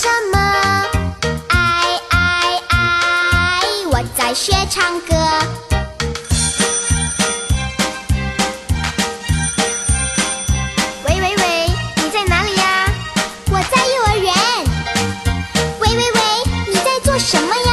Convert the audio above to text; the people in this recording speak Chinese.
什么？哎哎哎我在学唱歌。喂喂喂你在哪里呀？我在幼儿园。喂喂喂你在做什么呀？